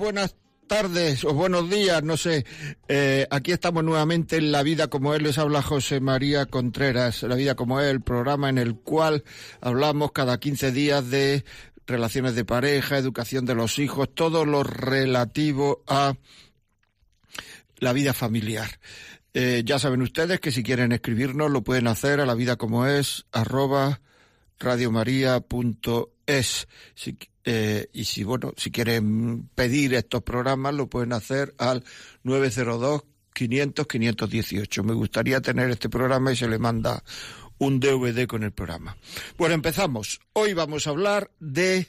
Buenas tardes o buenos días, no sé. Eh, aquí estamos nuevamente en La Vida como Él. Les habla José María Contreras. La Vida como Él, programa en el cual hablamos cada 15 días de relaciones de pareja, educación de los hijos, todo lo relativo a la vida familiar. Eh, ya saben ustedes que si quieren escribirnos lo pueden hacer a la vida como es arroba radiomaria.es. eh, y si, bueno, si quieren pedir estos programas, lo pueden hacer al 902 500 518. Me gustaría tener este programa y se le manda un DVD con el programa. Bueno, empezamos. Hoy vamos a hablar de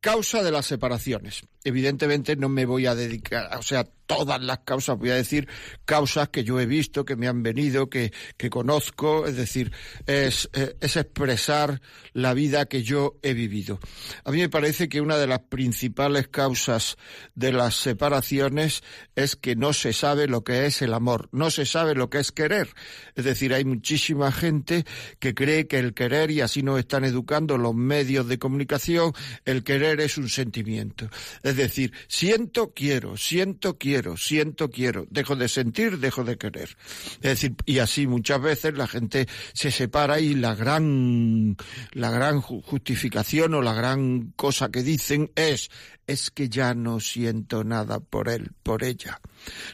causa de las separaciones. Evidentemente no me voy a dedicar, o sea, todas las causas, voy a decir causas que yo he visto, que me han venido, que, que conozco, es decir, es, eh, es expresar la vida que yo he vivido. A mí me parece que una de las principales causas de las separaciones es que no se sabe lo que es el amor, no se sabe lo que es querer. Es decir, hay muchísima gente que cree que el querer, y así nos están educando los medios de comunicación, el querer es un sentimiento. Es decir, siento, quiero, siento, quiero siento, quiero, dejo de sentir, dejo de querer. Es decir, y así muchas veces la gente se separa y la gran, la gran justificación o la gran cosa que dicen es, es que ya no siento nada por él, por ella.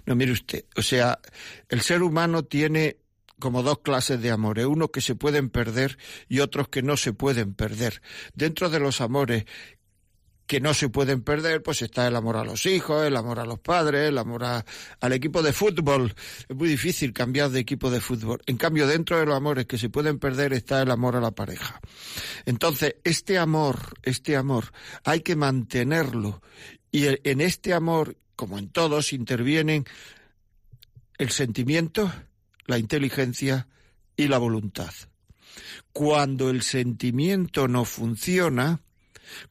No, mire usted, o sea, el ser humano tiene como dos clases de amores, unos que se pueden perder y otros que no se pueden perder. Dentro de los amores que no se pueden perder, pues está el amor a los hijos, el amor a los padres, el amor al equipo de fútbol. Es muy difícil cambiar de equipo de fútbol. En cambio, dentro de los amores que se pueden perder está el amor a la pareja. Entonces, este amor, este amor, hay que mantenerlo. Y en este amor, como en todos, intervienen el sentimiento, la inteligencia y la voluntad. Cuando el sentimiento no funciona,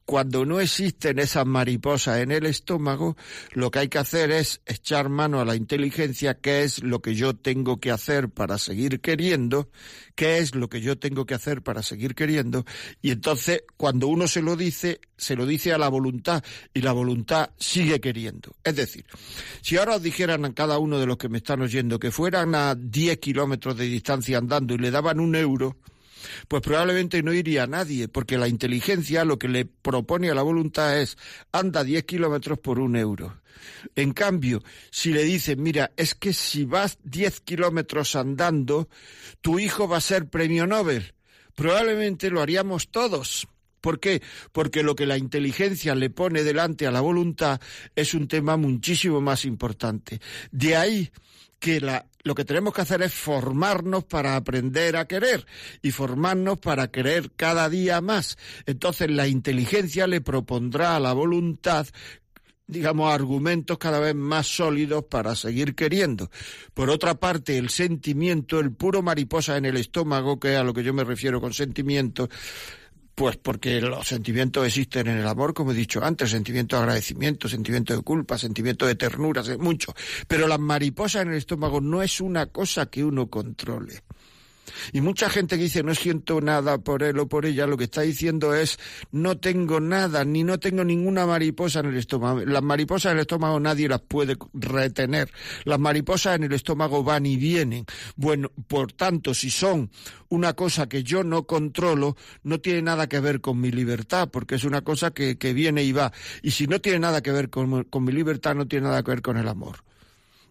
cuando no existen esas mariposas en el estómago, lo que hay que hacer es echar mano a la inteligencia, qué es lo que yo tengo que hacer para seguir queriendo, qué es lo que yo tengo que hacer para seguir queriendo, y entonces cuando uno se lo dice, se lo dice a la voluntad, y la voluntad sigue queriendo. Es decir, si ahora os dijeran a cada uno de los que me están oyendo que fueran a 10 kilómetros de distancia andando y le daban un euro, pues probablemente no iría nadie, porque la inteligencia lo que le propone a la voluntad es anda 10 kilómetros por un euro. En cambio, si le dicen, mira, es que si vas 10 kilómetros andando, tu hijo va a ser premio Nobel, probablemente lo haríamos todos. ¿Por qué? Porque lo que la inteligencia le pone delante a la voluntad es un tema muchísimo más importante. De ahí que la, lo que tenemos que hacer es formarnos para aprender a querer y formarnos para querer cada día más. Entonces la inteligencia le propondrá a la voluntad digamos, argumentos cada vez más sólidos para seguir queriendo. Por otra parte, el sentimiento, el puro mariposa en el estómago, que es a lo que yo me refiero con sentimiento, pues porque los sentimientos existen en el amor, como he dicho antes, sentimiento de agradecimiento, sentimiento de culpa, sentimiento de ternura, mucho. Pero las mariposas en el estómago no es una cosa que uno controle. Y mucha gente que dice no siento nada por él o por ella, lo que está diciendo es no tengo nada, ni no tengo ninguna mariposa en el estómago. Las mariposas en el estómago nadie las puede retener. Las mariposas en el estómago van y vienen. Bueno, por tanto, si son una cosa que yo no controlo, no tiene nada que ver con mi libertad, porque es una cosa que, que viene y va. Y si no tiene nada que ver con, con mi libertad, no tiene nada que ver con el amor.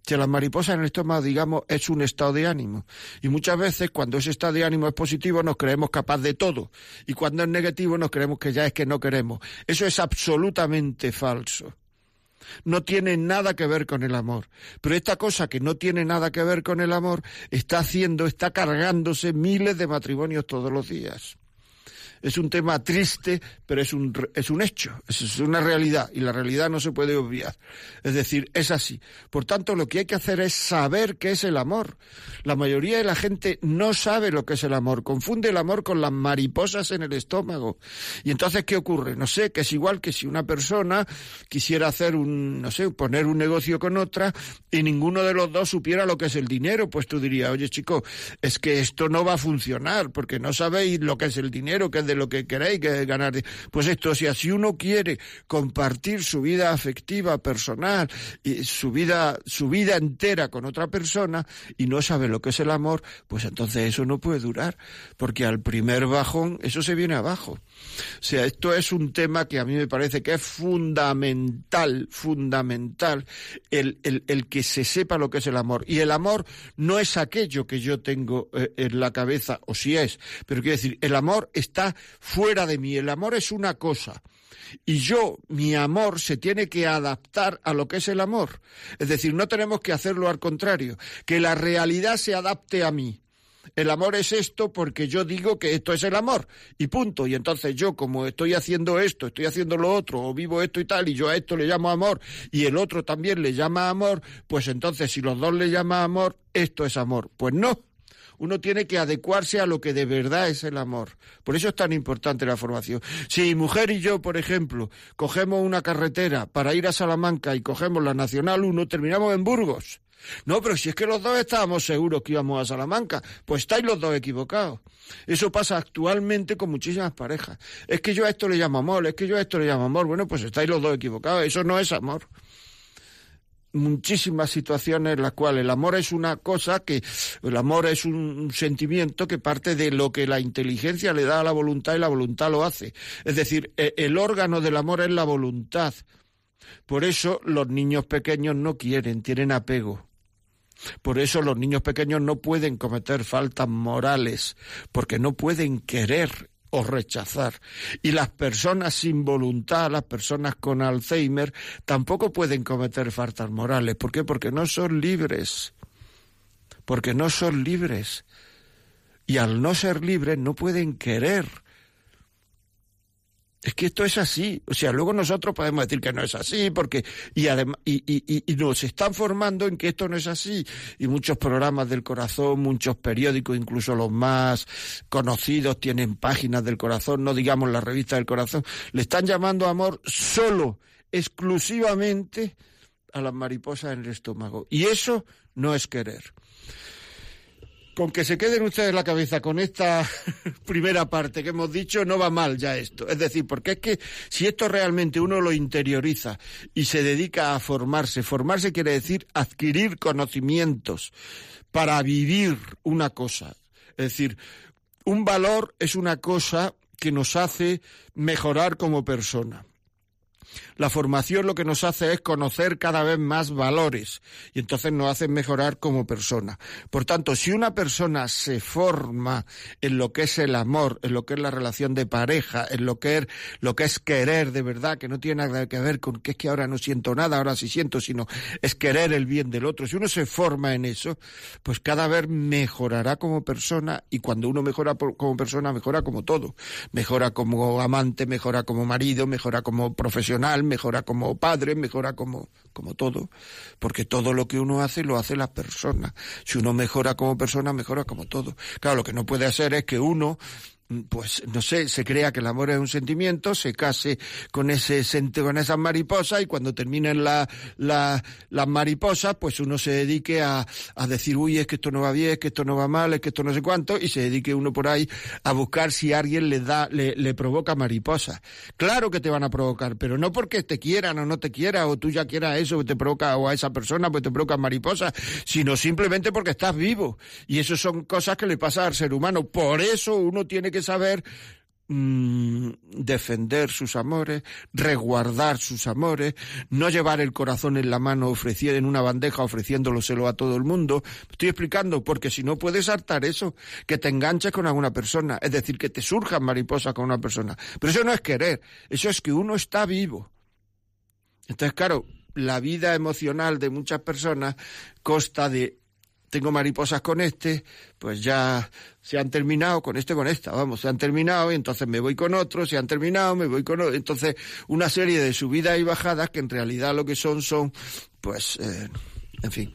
Que las mariposas en el estómago, digamos, es un estado de ánimo. Y muchas veces cuando ese estado de ánimo es positivo nos creemos capaz de todo. Y cuando es negativo nos creemos que ya es que no queremos. Eso es absolutamente falso. No tiene nada que ver con el amor. Pero esta cosa que no tiene nada que ver con el amor está haciendo, está cargándose miles de matrimonios todos los días es un tema triste, pero es un, es un hecho, es una realidad y la realidad no se puede obviar. Es decir, es así. Por tanto, lo que hay que hacer es saber qué es el amor. La mayoría de la gente no sabe lo que es el amor, confunde el amor con las mariposas en el estómago. Y entonces, ¿qué ocurre? No sé, que es igual que si una persona quisiera hacer un, no sé, poner un negocio con otra y ninguno de los dos supiera lo que es el dinero, pues tú dirías, oye chico, es que esto no va a funcionar porque no sabéis lo que es el dinero, que es de lo que queréis que ganar. Pues esto, si así uno quiere compartir su vida afectiva, personal, y su vida, su vida entera con otra persona y no sabe lo que es el amor, pues entonces eso no puede durar, porque al primer bajón eso se viene abajo. O sea, esto es un tema que a mí me parece que es fundamental, fundamental, el, el, el que se sepa lo que es el amor. Y el amor no es aquello que yo tengo eh, en la cabeza, o si es, pero quiero decir, el amor está fuera de mí. El amor es una cosa. Y yo, mi amor, se tiene que adaptar a lo que es el amor. Es decir, no tenemos que hacerlo al contrario, que la realidad se adapte a mí. El amor es esto porque yo digo que esto es el amor y punto. Y entonces yo como estoy haciendo esto, estoy haciendo lo otro, o vivo esto y tal, y yo a esto le llamo amor y el otro también le llama amor, pues entonces si los dos le llaman amor, esto es amor. Pues no, uno tiene que adecuarse a lo que de verdad es el amor. Por eso es tan importante la formación. Si mujer y yo, por ejemplo, cogemos una carretera para ir a Salamanca y cogemos la Nacional 1, terminamos en Burgos. No, pero si es que los dos estábamos seguros que íbamos a Salamanca, pues estáis los dos equivocados. Eso pasa actualmente con muchísimas parejas. Es que yo a esto le llamo amor, es que yo a esto le llamo amor. Bueno, pues estáis los dos equivocados. Eso no es amor muchísimas situaciones en las cuales el amor es una cosa que el amor es un sentimiento que parte de lo que la inteligencia le da a la voluntad y la voluntad lo hace. Es decir, e, el órgano del amor es la voluntad. Por eso los niños pequeños no quieren, tienen apego. Por eso los niños pequeños no pueden cometer faltas morales, porque no pueden querer o rechazar. Y las personas sin voluntad, las personas con Alzheimer, tampoco pueden cometer faltas morales. ¿Por qué? Porque no son libres. Porque no son libres. Y al no ser libres no pueden querer. Es que esto es así. O sea, luego nosotros podemos decir que no es así, porque, y además, y, y, y, nos están formando en que esto no es así. Y muchos programas del corazón, muchos periódicos, incluso los más conocidos, tienen páginas del corazón, no digamos la revista del corazón, le están llamando amor solo, exclusivamente a las mariposas en el estómago. Y eso no es querer con que se queden ustedes la cabeza con esta primera parte que hemos dicho, no va mal ya esto. Es decir, porque es que si esto realmente uno lo interioriza y se dedica a formarse, formarse quiere decir adquirir conocimientos para vivir una cosa. Es decir, un valor es una cosa que nos hace mejorar como persona. La formación lo que nos hace es conocer cada vez más valores y entonces nos hace mejorar como persona. Por tanto, si una persona se forma en lo que es el amor, en lo que es la relación de pareja, en lo que es, lo que es querer de verdad, que no tiene nada que ver con que es que ahora no siento nada, ahora sí siento, sino es querer el bien del otro. Si uno se forma en eso, pues cada vez mejorará como persona y cuando uno mejora como persona, mejora como todo. Mejora como amante, mejora como marido, mejora como profesional mejora como padre, mejora como, como todo, porque todo lo que uno hace lo hace la persona. Si uno mejora como persona, mejora como todo. Claro, lo que no puede hacer es que uno pues no sé, se crea que el amor es un sentimiento, se case con ese con esas mariposas y cuando terminen la, la, las mariposas, pues uno se dedique a, a decir, uy, es que esto no va bien, es que esto no va mal, es que esto no sé cuánto, y se dedique uno por ahí a buscar si alguien le da, le, le provoca mariposas. Claro que te van a provocar, pero no porque te quieran o no te quieran, o tú ya quieras eso que te provoca, o a esa persona pues te provoca mariposas, sino simplemente porque estás vivo. Y eso son cosas que le pasan al ser humano. Por eso uno tiene que saber mm, defender sus amores, resguardar sus amores, no llevar el corazón en la mano ofreciendo en una bandeja ofreciéndoloselo a todo el mundo. estoy explicando porque si no puedes hartar eso, que te enganches con alguna persona, es decir, que te surjan mariposas con una persona. Pero eso no es querer, eso es que uno está vivo. Entonces, claro, la vida emocional de muchas personas consta de tengo mariposas con este, pues ya se han terminado con este, con esta, vamos, se han terminado y entonces me voy con otro, se han terminado, me voy con otro. Entonces, una serie de subidas y bajadas que en realidad lo que son son, pues, eh, en fin,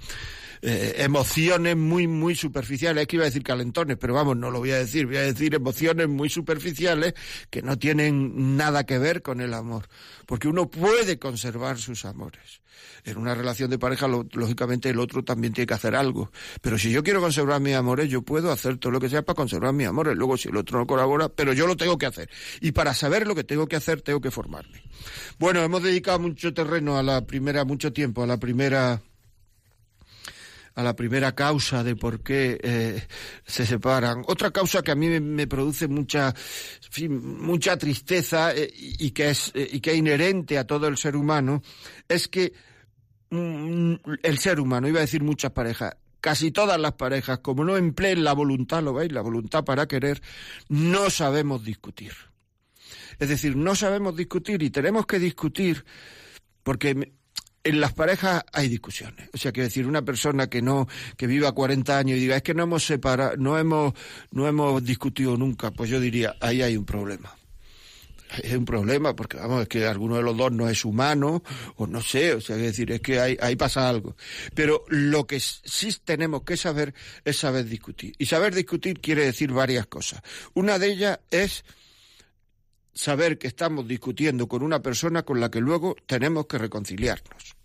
eh, emociones muy, muy superficiales. Es que iba a decir calentones, pero vamos, no lo voy a decir. Voy a decir emociones muy superficiales que no tienen nada que ver con el amor. Porque uno puede conservar sus amores. En una relación de pareja, lógicamente, el otro también tiene que hacer algo. Pero si yo quiero conservar mis amores, yo puedo hacer todo lo que sea para conservar mis amores. Luego, si el otro no colabora, pero yo lo tengo que hacer. Y para saber lo que tengo que hacer, tengo que formarme. Bueno, hemos dedicado mucho terreno a la primera, mucho tiempo a la primera a la primera causa de por qué eh, se separan. Otra causa que a mí me, produce mucha, mucha tristeza eh, y, que es, eh, y que es inherente a todo el ser humano es que mm, el ser humano, iba a decir muchas parejas, casi todas las parejas, como no empleen la voluntad, lo veis, la voluntad para querer, no sabemos discutir. Es decir, no sabemos discutir y tenemos que discutir porque en las parejas hay discusiones. O sea, que decir, una persona que no, que viva 40 años y diga, es que no hemos separado, no hemos, no hemos discutido nunca, pues yo diría, ahí hay un problema. Es un problema porque, vamos, es que alguno de los dos no es humano, o no sé, o sea, es decir, es que ahí, ahí pasa algo. Pero lo que sí tenemos que saber es saber discutir. Y saber discutir quiere decir varias cosas. Una de ellas es saber que estamos discutiendo con una persona con la que luego tenemos que reconciliarnos.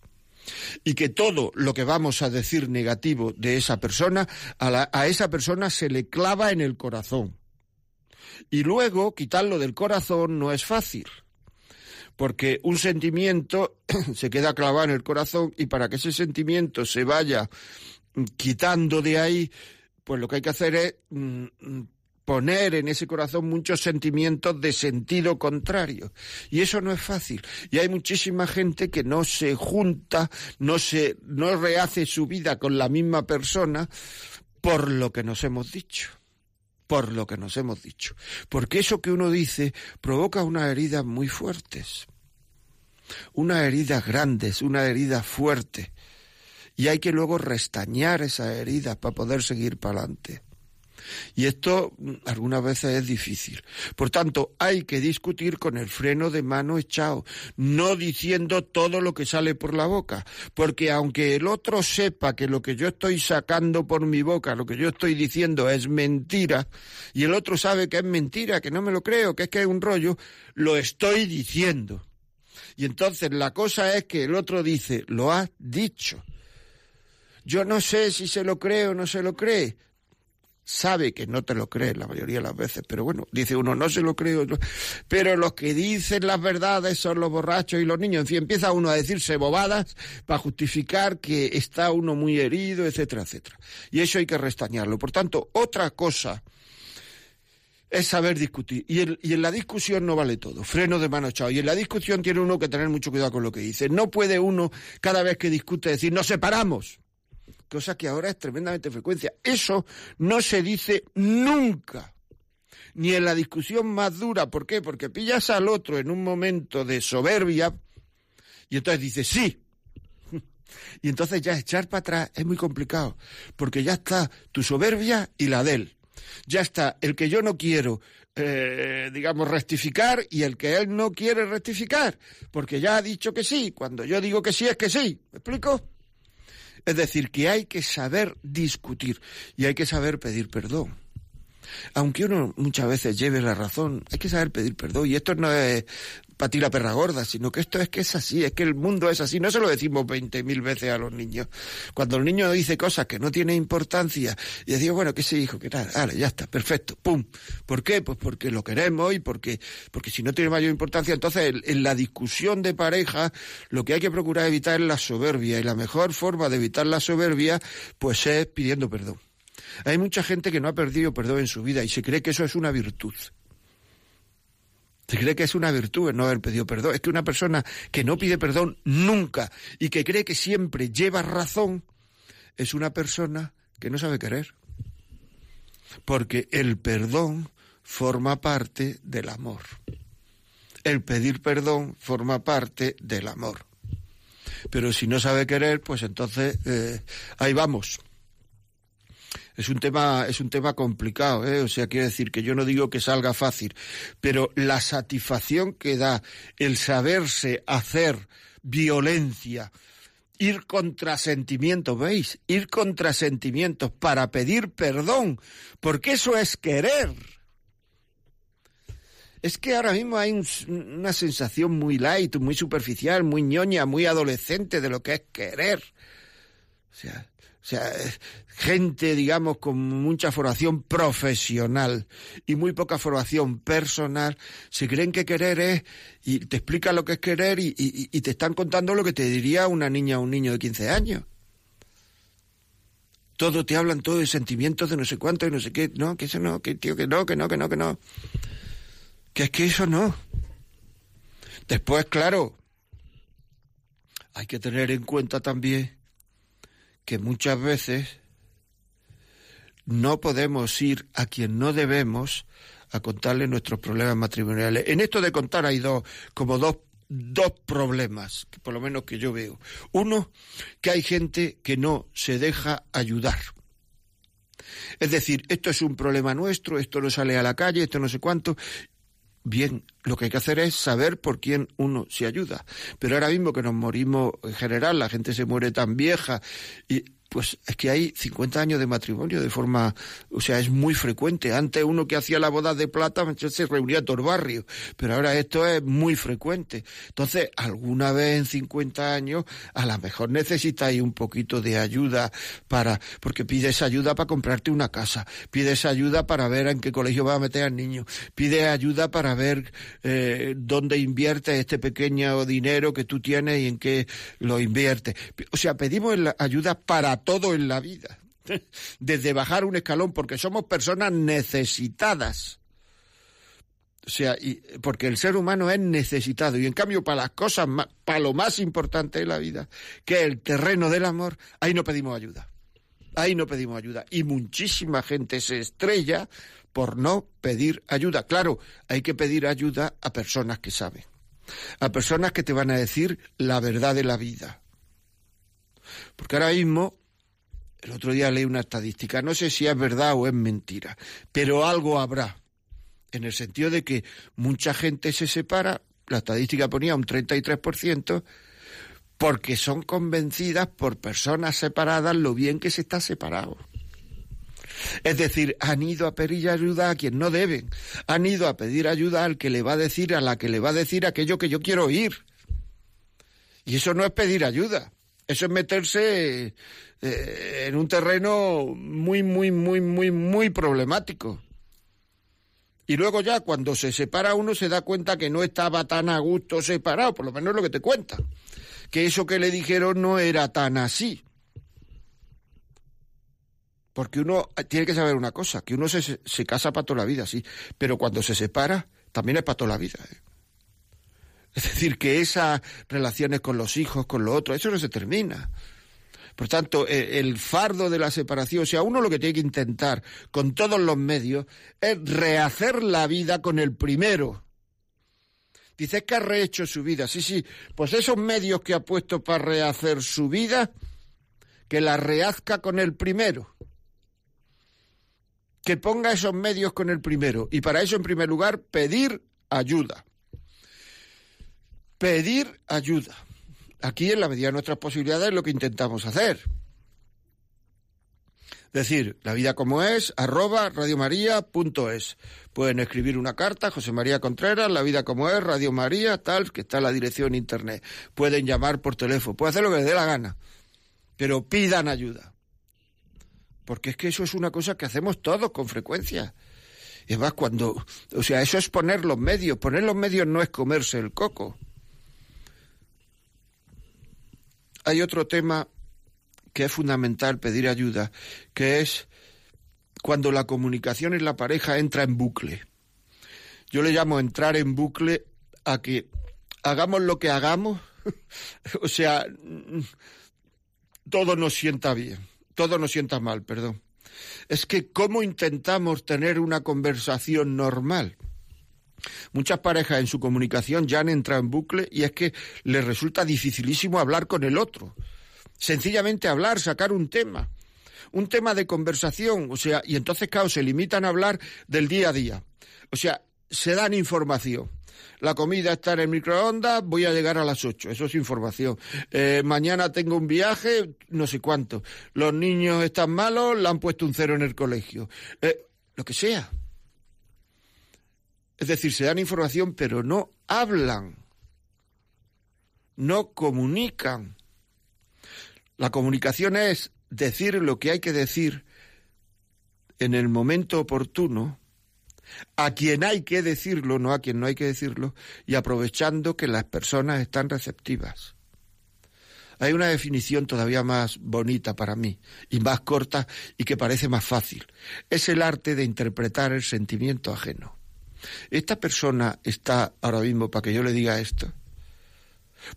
Y que todo lo que vamos a decir negativo de esa persona, a, esa persona se le clava en el corazón. Y luego quitarlo del corazón no es fácil porque un sentimiento se queda clavado en el corazón y para que ese sentimiento se vaya quitando de ahí, pues lo que hay que hacer es mm, poner en ese corazón muchos sentimientos de sentido contrario. Y eso no es fácil. Y hay muchísima gente que no se junta, no se, no rehace su vida con la misma persona por lo que nos hemos dicho. Por lo que nos hemos dicho. Porque eso que uno dice provoca unas heridas muy fuertes. Unas heridas grandes, una herida fuerte. Y hay que luego restañar esas heridas para poder seguir para adelante. Y esto mm, algunas veces es difícil. Por tanto, hay que discutir con el freno de mano echado, no diciendo todo lo que sale por la boca, porque aunque el otro sepa que lo que yo estoy sacando por mi boca, lo que yo estoy diciendo es mentira, y el otro sabe que es mentira, que no me lo creo, que es que es un rollo, lo estoy diciendo. Y entonces la cosa es que el otro dice, lo has dicho. Yo no sé si se lo cree o no se lo cree sabe que no te lo cree la mayoría de las veces, pero bueno, dice uno, no se lo creo, pero los que dicen las verdades son los borrachos y los niños, en fin, empieza uno a decirse bobadas para justificar que está uno muy herido, etcétera, etcétera. Y eso hay que restañarlo. Por tanto, otra cosa es saber discutir. Y, y, en la discusión no vale todo. Freno de mano echado. Y en la discusión tiene uno que tener mucho cuidado con lo que dice. No puede uno, cada vez que discute, decir, nos separamos cosa que ahora es tremendamente frecuencia. Eso no se dice nunca, ni en la discusión más dura. ¿Por qué? Porque pillas al otro en un momento de soberbia y entonces dice sí. Y entonces ya echar para atrás es muy complicado, porque ya está tu soberbia y la de él. Ya está el que yo no quiero, eh, digamos, rectificar y el que él no quiere rectificar, porque ya ha dicho que sí. Cuando yo digo que sí es que sí. ¿Me explico? Es decir, que hay que saber discutir y hay que saber pedir perdón. Aunque uno muchas veces lleve la razón, hay que saber pedir perdón. Y esto no es para ti la perra gorda, sino que esto es que es así, es que el mundo es así. No se lo decimos veinte mil veces a los niños. Cuando el niño dice cosas que no tienen importancia, y decimos, bueno, ¿qué se dijo? ¿Qué tal? Vale, ya está, perfecto, pum. ¿Por qué? Pues porque lo queremos y porque, porque si no tiene mayor importancia, entonces en la discusión de pareja, lo que hay que procurar evitar es la soberbia. Y la mejor forma de evitar la soberbia, pues es pidiendo perdón. Hay mucha gente que no ha perdido perdón en su vida y se cree que eso es una virtud. Se cree que es una virtud el no haber pedido perdón. Es que una persona que no pide perdón nunca y que cree que siempre lleva razón es una persona que no sabe querer. Porque el perdón forma parte del amor. El pedir perdón forma parte del amor. Pero si no sabe querer, pues entonces eh, ahí vamos es un tema, es un tema complicado, ¿eh? o sea, quiere decir que yo no digo que salga fácil, pero la satisfacción que da el saberse hacer violencia, ir contra sentimientos, ¿veis? Ir contra sentimientos para pedir perdón, porque eso es querer. Es que ahora mismo hay una sensación muy light, muy superficial, muy ñoña, muy adolescente de lo que es querer. O sea, o sea, gente, digamos, con mucha formación profesional y muy poca formación personal, se creen que querer es, y te explica lo que es querer y, te están contando lo que te diría una niña o un niño de 15 años. Todo te hablan todo de sentimientos de no sé cuánto y no sé qué. No, que eso no, que tío, que no, que no, que no, que no. Que es que eso no. Después, claro, hay que tener en cuenta también que muchas veces no podemos ir a quien no debemos a contarle nuestros problemas matrimoniales. En esto de contar hay dos, como dos, dos problemas, por lo menos que yo veo. Uno, que hay gente que no se deja ayudar. Es decir, esto es un problema nuestro, esto no sale a la calle, esto no sé cuánto, Bien, lo que hay que hacer es saber por quién uno se ayuda. Pero ahora mismo que nos morimos en general, la gente se muere tan vieja y pues es que hay 50 años de matrimonio de forma, o sea, es muy frecuente. Antes uno que hacía la boda de plata se reunía todo el barrio, pero ahora esto es muy frecuente. Entonces, alguna vez en 50 años, a lo mejor necesitáis un poquito de ayuda para, porque pides ayuda para comprarte una casa, pides ayuda para ver en qué colegio va a meter al niño, pides ayuda para ver eh, dónde inviertes este pequeño dinero que tú tienes y en qué lo inviertes. O sea, pedimos ayuda para todo en la vida. Desde bajar un escalón, porque somos personas necesitadas. O sea, y, porque el ser humano es necesitado. Y en cambio, para las cosas, para lo más importante de la vida, que es el terreno del amor, ahí no pedimos ayuda. Ahí no pedimos ayuda. Y muchísima gente se estrella por no pedir ayuda. Claro, hay que pedir ayuda a personas que saben. A personas que te van a decir la verdad de la vida. Porque ahora mismo el otro día leí una estadística, no sé si es verdad o es mentira, pero algo habrá, en el sentido de que mucha gente se separa, la estadística ponía un 33%, porque son convencidas por personas separadas lo bien que se está separado. Es decir, han ido a pedir ayuda a quien no deben, han ido a pedir ayuda al que le va a decir, a la que le va a decir aquello que yo quiero oír. Y eso no es pedir ayuda, eso es meterse eh, en un terreno muy, muy, muy, muy, muy problemático. Y luego ya cuando se separa uno se da cuenta que no estaba tan a gusto separado, por lo menos lo que te cuenta. Que eso que le dijeron no era tan así. Porque uno tiene que saber una cosa, que uno se, se casa para toda la vida, sí, pero cuando se separa también es para toda la vida. ¿eh? Es decir, que esas relaciones con los hijos, con lo otro, eso no se termina. Por tanto, e, el fardo de la separación, o sea, uno lo que tiene que intentar con todos los medios es rehacer la vida con el primero. Dice que ha rehecho su vida. Sí, sí, pues esos medios que ha puesto para rehacer su vida, que la rehazca con el primero. Que ponga esos medios con el primero. Y para eso, en primer lugar, pedir ayuda pedir ayuda. Aquí, en la medida de nuestras posibilidades, es lo que intentamos hacer. Decir, la vida como es, arroba radiomaria.es. Pueden escribir una carta, José María Contreras, la vida como es, Radio María, tal, que está en la dirección internet. Pueden llamar por teléfono, pueden hacer lo que les dé la gana, pero pidan ayuda. Porque es que eso es una cosa que hacemos todos con frecuencia. Y más, cuando, o sea, eso es poner los medios. Poner los medios no es comerse el coco. Hay otro tema que es fundamental pedir ayuda, que es cuando la comunicación en la pareja entra en bucle. yo le llamo entrar en bucle a que hagamos lo que hagamos, o sea, todo nos sienta bien, todo nos sienta mal, perdón. Es que cómo intentamos tener una conversación normal. Muchas parejas en su comunicación ya han entrado en bucle y es que les resulta dificilísimo hablar con el otro. Sencillamente hablar, sacar un tema. Un tema de conversación, o sea, y entonces, claro, se limitan a hablar del día a día. O sea, se dan información. La comida está en el microondas, voy a llegar a las 8, eso es información. Eh, mañana tengo un viaje, no sé cuánto. Los niños están malos, le han puesto un cero en el colegio. Eh, lo que sea. Es decir, se dan información, pero no hablan, no comunican. La comunicación es decir lo que hay que decir en el momento oportuno, a quien hay que decirlo, no a quien no hay que decirlo, y aprovechando que las personas están receptivas. Hay una definición todavía más bonita para mí y más corta y que parece más fácil. Es el arte de interpretar el sentimiento ajeno. Esta persona está ahora mismo para que yo le diga esto.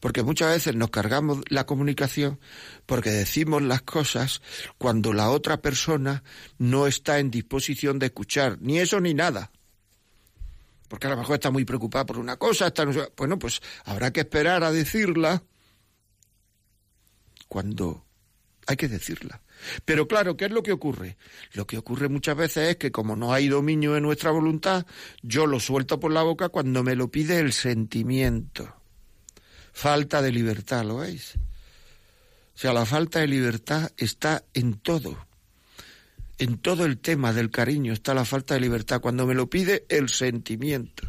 Porque muchas veces nos cargamos la comunicación porque decimos las cosas cuando la otra persona no está en disposición de escuchar, ni eso ni nada. Porque a lo mejor está muy preocupada por una cosa, está bueno, pues habrá que esperar a decirla cuando hay que decirla. Pero claro, ¿qué es lo que ocurre? Lo que ocurre muchas veces es que como no hay dominio de nuestra voluntad, yo lo suelto por la boca cuando me lo pide el sentimiento. Falta de libertad, ¿lo veis? O sea, la falta de libertad está en todo. En todo el tema del cariño está la falta de libertad. Cuando me lo pide el sentimiento.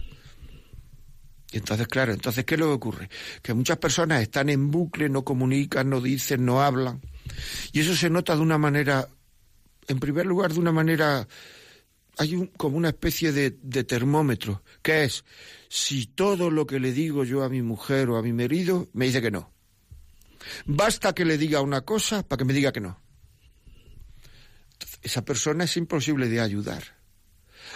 Y entonces, claro, entonces, ¿qué es lo que ocurre? Que muchas personas están en bucle, no comunican, no dicen, no hablan. Y eso se nota de una manera, en primer lugar, de una manera, hay un, como una especie de, termómetro, que es, si todo lo que le digo yo a mi mujer o a mi marido me dice que no. Basta que le diga una cosa para que me diga que no. esa persona es imposible de ayudar.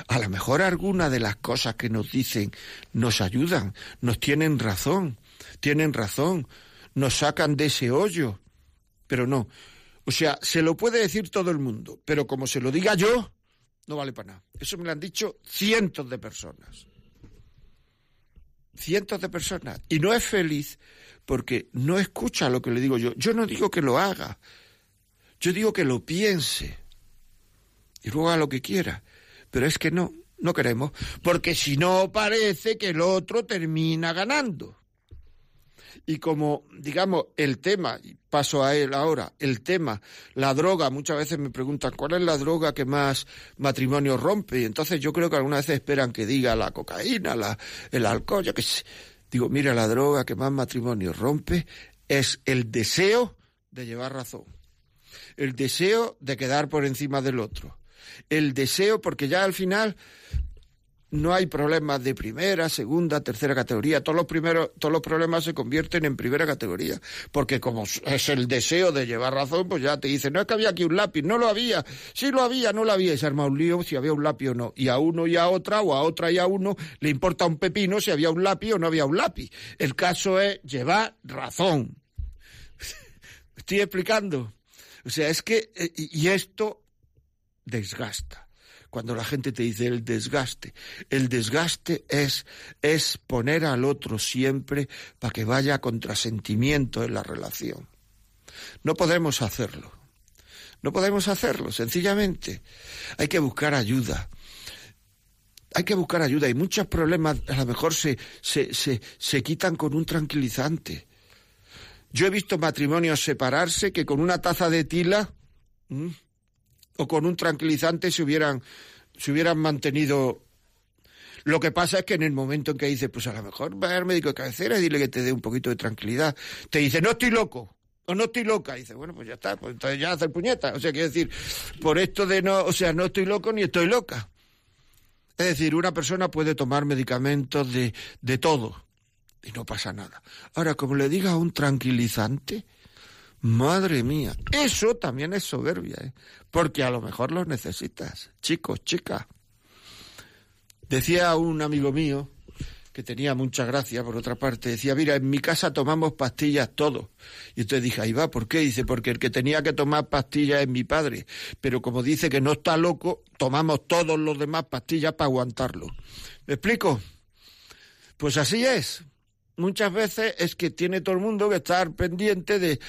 A lo mejor alguna de las cosas que nos dicen nos ayudan, nos tienen razón, tienen razón, nos sacan de ese hoyo, pero no. O sea, se lo puede decir todo el mundo, pero como se lo diga yo, no vale para nada. Eso me lo han dicho cientos de personas. Cientos de personas. Y no es feliz porque no escucha lo que le digo yo. Yo no digo que lo haga. Yo digo que lo piense. Y luego haga lo que quiera. Pero es que no, no queremos. Porque si no parece que el otro termina ganando. Y como, digamos, el tema, paso a él ahora, el tema, la droga, muchas veces me preguntan cuál es la droga que más matrimonio rompe. Y entonces yo creo que algunas veces esperan que diga la cocaína, la, el alcohol, yo qué sé. Digo, mira, la droga que más matrimonio rompe es el deseo de llevar razón. El deseo de quedar por encima del otro. El deseo, porque ya al final no hay problemas de primera, segunda, tercera categoría. Todos los primeros, todos los problemas se convierten en primera categoría. Porque como es el deseo de llevar razón, pues ya te dicen, no es que había aquí un lápiz, no lo había, sí lo había, no lo había, y se arma un lío si había un lápiz o no. Y a uno y a otra, o a otra y a uno, le importa un pepino si había un lápiz o no había un lápiz. El caso es llevar razón. ¿Estoy explicando? O sea, es que, eh, y esto desgasta cuando la gente te dice el desgaste. El desgaste es, es poner al otro siempre para que vaya a contrasentimiento en la relación. No podemos hacerlo. No podemos hacerlo, sencillamente. Hay que buscar ayuda. Hay que buscar ayuda y muchos problemas a lo mejor se, se, se, se quitan con un tranquilizante. Yo he visto matrimonios separarse que con una taza de tila o con un tranquilizante se hubieran, se hubieran mantenido. Lo que pasa es que en el momento en que dice, pues a lo mejor va al médico de cabecera y dile que te dé un poquito de tranquilidad, te dice, no estoy loco, o no estoy loca. Dice, bueno, pues ya está, pues entonces ya hace el puñeta. O sea, quiere decir, por esto de no, o sea, no estoy loco ni estoy loca. Es decir, una persona puede tomar medicamentos de, de todo y no pasa nada. Ahora, como le diga un tranquilizante, Madre mía, eso también es soberbia, ¿eh? porque a lo mejor lo necesitas, chicos, chicas. Decía un amigo mío, que tenía mucha gracia, por otra parte, decía, mira, en mi casa tomamos pastillas todos. Y entonces dije, ahí va, ¿por qué? Dice, porque el que tenía que tomar pastillas es mi padre. Pero como dice que no está loco, tomamos todos los demás pastillas para aguantarlo. ¿Me explico? Pues así es. Muchas veces es que tiene todo el mundo que estar pendiente de,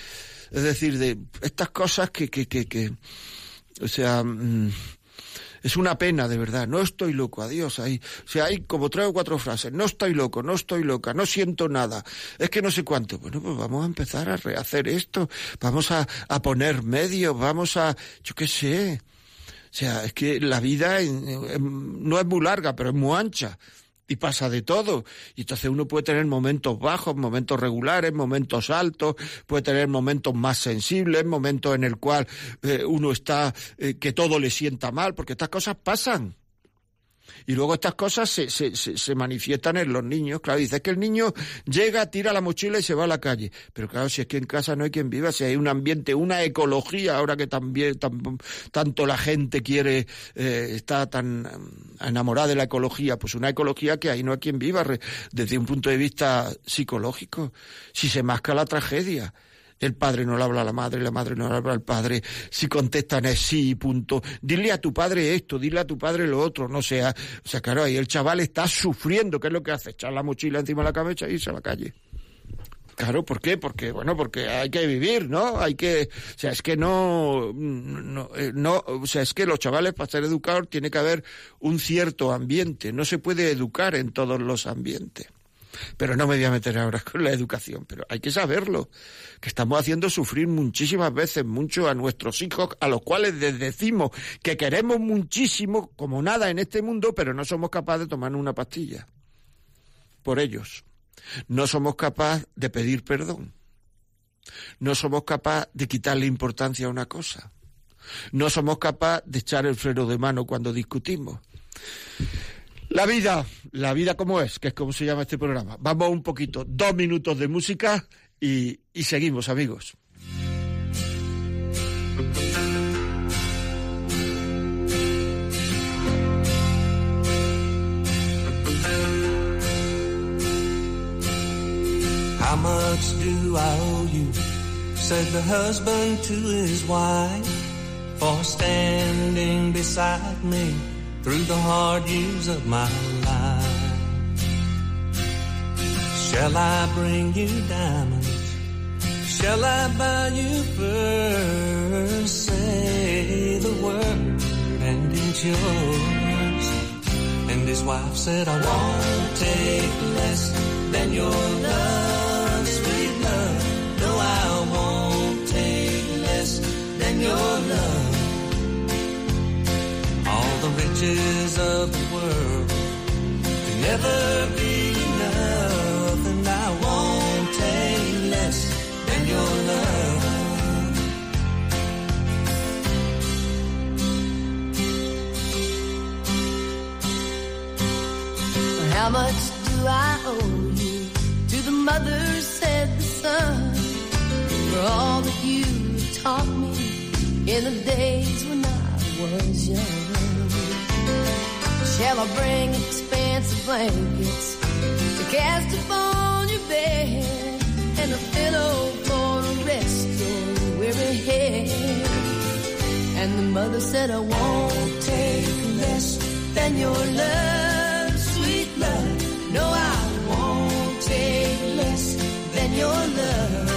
es decir, de estas cosas que, que, que, que o sea, mm, es una pena, de verdad. No estoy loco, adiós. Ahí. O sea, hay como tres o cuatro frases. No estoy loco, no estoy loca, no siento nada. Es que no sé cuánto. Bueno, pues vamos a empezar a rehacer esto. Vamos a, a poner medios, vamos a, yo qué sé. O sea, es que la vida no es muy larga, pero es muy ancha y pasa de todo. Y entonces uno puede tener momentos bajos, momentos regulares, momentos altos, puede tener momentos más sensibles, momentos en el cual eh, uno está eh, que todo le sienta mal, porque estas cosas pasan. Y luego estas cosas se, se, se, manifiestan en los niños. Claro, dice que el niño llega, tira la mochila y se va a la calle. Pero claro, si es que en casa no hay quien viva, si hay un ambiente, una ecología, ahora que también tanto la gente quiere, eh, está tan enamorada de la ecología, pues una ecología que ahí no hay quien viva desde un punto de vista psicológico. Si se masca la tragedia el padre no le habla a la madre, la madre no le habla al padre, si contestan es sí, punto. Dile a tu padre esto, dile a tu padre lo otro, no sea. O sea, claro, ahí el chaval está sufriendo, ¿qué es lo que hace? Echar la mochila encima de la cabeza y irse a la calle. Claro, ¿por qué? Porque, bueno, porque hay que vivir, ¿no? Hay que, o sea, es que no, no, eh, no, o sea, es que los chavales para ser educados tiene que haber un cierto ambiente, no se puede educar en todos los ambientes. Pero no me voy a meter ahora con la educación, pero hay que saberlo, que estamos haciendo sufrir muchísimas veces mucho a nuestros hijos, a los cuales les decimos que queremos muchísimo, como nada en este mundo, pero no somos capaces de tomar una pastilla por ellos. No somos capaces de pedir perdón. No somos capaces de quitarle importancia a una cosa. No somos capaces de echar el freno de mano cuando discutimos. La vida, la vida como es, que es como se llama este programa. Vamos un poquito, dos minutos de música y, y seguimos, amigos. How much do I owe you? Said the husband to his wife for standing beside me through the hard years of my life. Shall I bring you diamonds? Shall I buy you furs? Say the word and it's yours. And his wife said, I won't take less than your love, sweet love. No, I won't take less than your love riches of the world can never be enough, and I won't take less than your love. How much do I owe you? To the mother said the son, for all that you taught me in the days when I was young. Shall I bring expensive blankets to cast upon your bed and a pillow for to rest your weary head? And the mother said, I won't take less than your love, sweet love. No, I won't take less than your love.